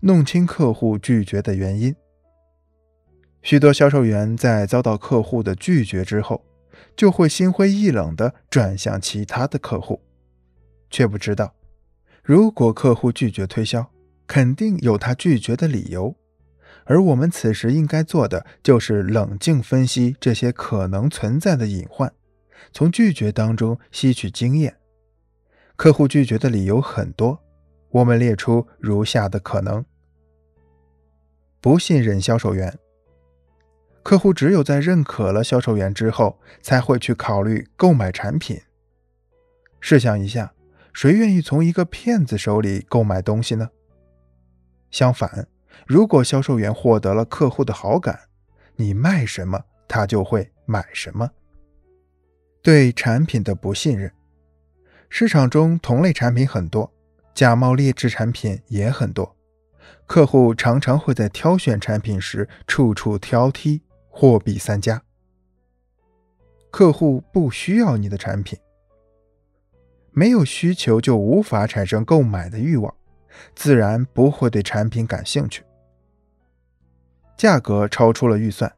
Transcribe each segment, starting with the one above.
弄清客户拒绝的原因。许多销售员在遭到客户的拒绝之后，就会心灰意冷地转向其他的客户，却不知道，如果客户拒绝推销，肯定有他拒绝的理由。而我们此时应该做的，就是冷静分析这些可能存在的隐患，从拒绝当中吸取经验。客户拒绝的理由很多，我们列出如下的可能：不信任销售员。客户只有在认可了销售员之后，才会去考虑购买产品。试想一下，谁愿意从一个骗子手里购买东西呢？相反。如果销售员获得了客户的好感，你卖什么他就会买什么。对产品的不信任，市场中同类产品很多，假冒劣质产品也很多，客户常常会在挑选产品时处处挑剔，货比三家。客户不需要你的产品，没有需求就无法产生购买的欲望，自然不会对产品感兴趣。价格超出了预算，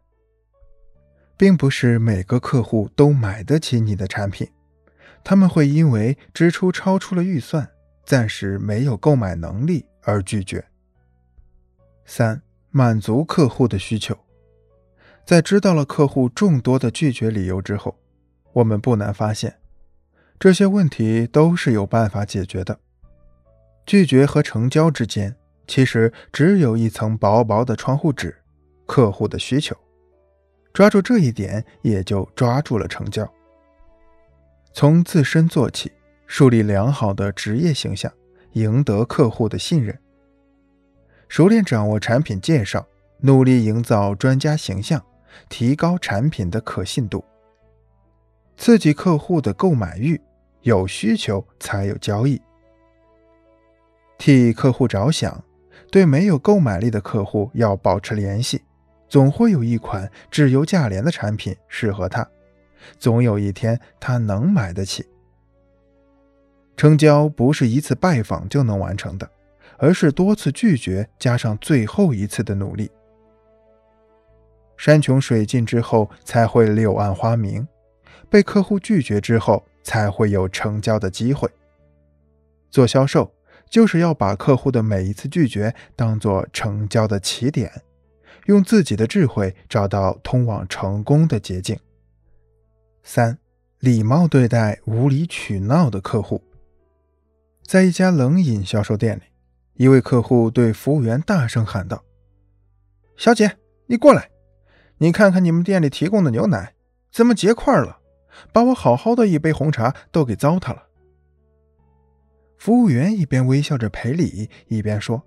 并不是每个客户都买得起你的产品，他们会因为支出超出了预算，暂时没有购买能力而拒绝。三、满足客户的需求，在知道了客户众多的拒绝理由之后，我们不难发现，这些问题都是有办法解决的。拒绝和成交之间，其实只有一层薄薄的窗户纸。客户的需求，抓住这一点，也就抓住了成交。从自身做起，树立良好的职业形象，赢得客户的信任。熟练掌握产品介绍，努力营造专家形象，提高产品的可信度，刺激客户的购买欲。有需求才有交易，替客户着想，对没有购买力的客户要保持联系。总会有一款质优价廉的产品适合他，总有一天他能买得起。成交不是一次拜访就能完成的，而是多次拒绝加上最后一次的努力。山穷水尽之后才会柳暗花明，被客户拒绝之后才会有成交的机会。做销售就是要把客户的每一次拒绝当做成交的起点。用自己的智慧找到通往成功的捷径。三、礼貌对待无理取闹的客户。在一家冷饮销售店里，一位客户对服务员大声喊道：“小姐，你过来，你看看你们店里提供的牛奶怎么结块了，把我好好的一杯红茶都给糟蹋了。”服务员一边微笑着赔礼，一边说：“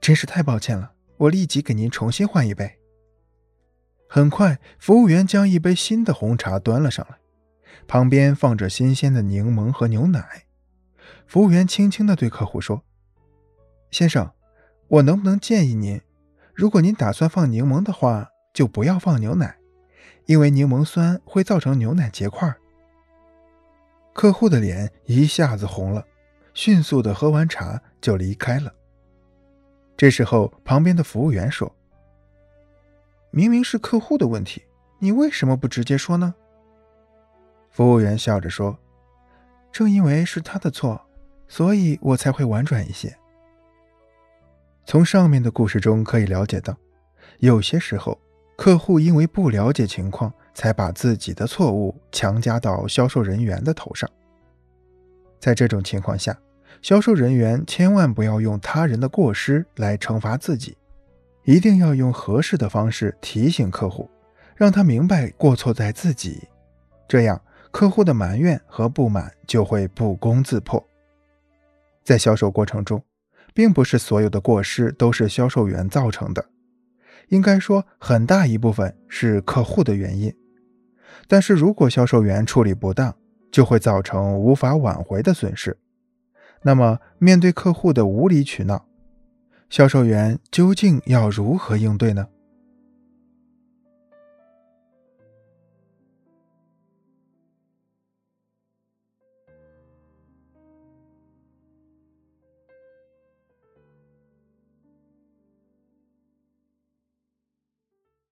真是太抱歉了。”我立即给您重新换一杯。很快，服务员将一杯新的红茶端了上来，旁边放着新鲜的柠檬和牛奶。服务员轻轻地对客户说：“先生，我能不能建议您，如果您打算放柠檬的话，就不要放牛奶，因为柠檬酸会造成牛奶结块。”客户的脸一下子红了，迅速的喝完茶就离开了。这时候，旁边的服务员说：“明明是客户的问题，你为什么不直接说呢？”服务员笑着说：“正因为是他的错，所以我才会婉转一些。”从上面的故事中可以了解到，有些时候，客户因为不了解情况，才把自己的错误强加到销售人员的头上。在这种情况下，销售人员千万不要用他人的过失来惩罚自己，一定要用合适的方式提醒客户，让他明白过错在自己，这样客户的埋怨和不满就会不攻自破。在销售过程中，并不是所有的过失都是销售员造成的，应该说很大一部分是客户的原因。但是如果销售员处理不当，就会造成无法挽回的损失。那么，面对客户的无理取闹，销售员究竟要如何应对呢？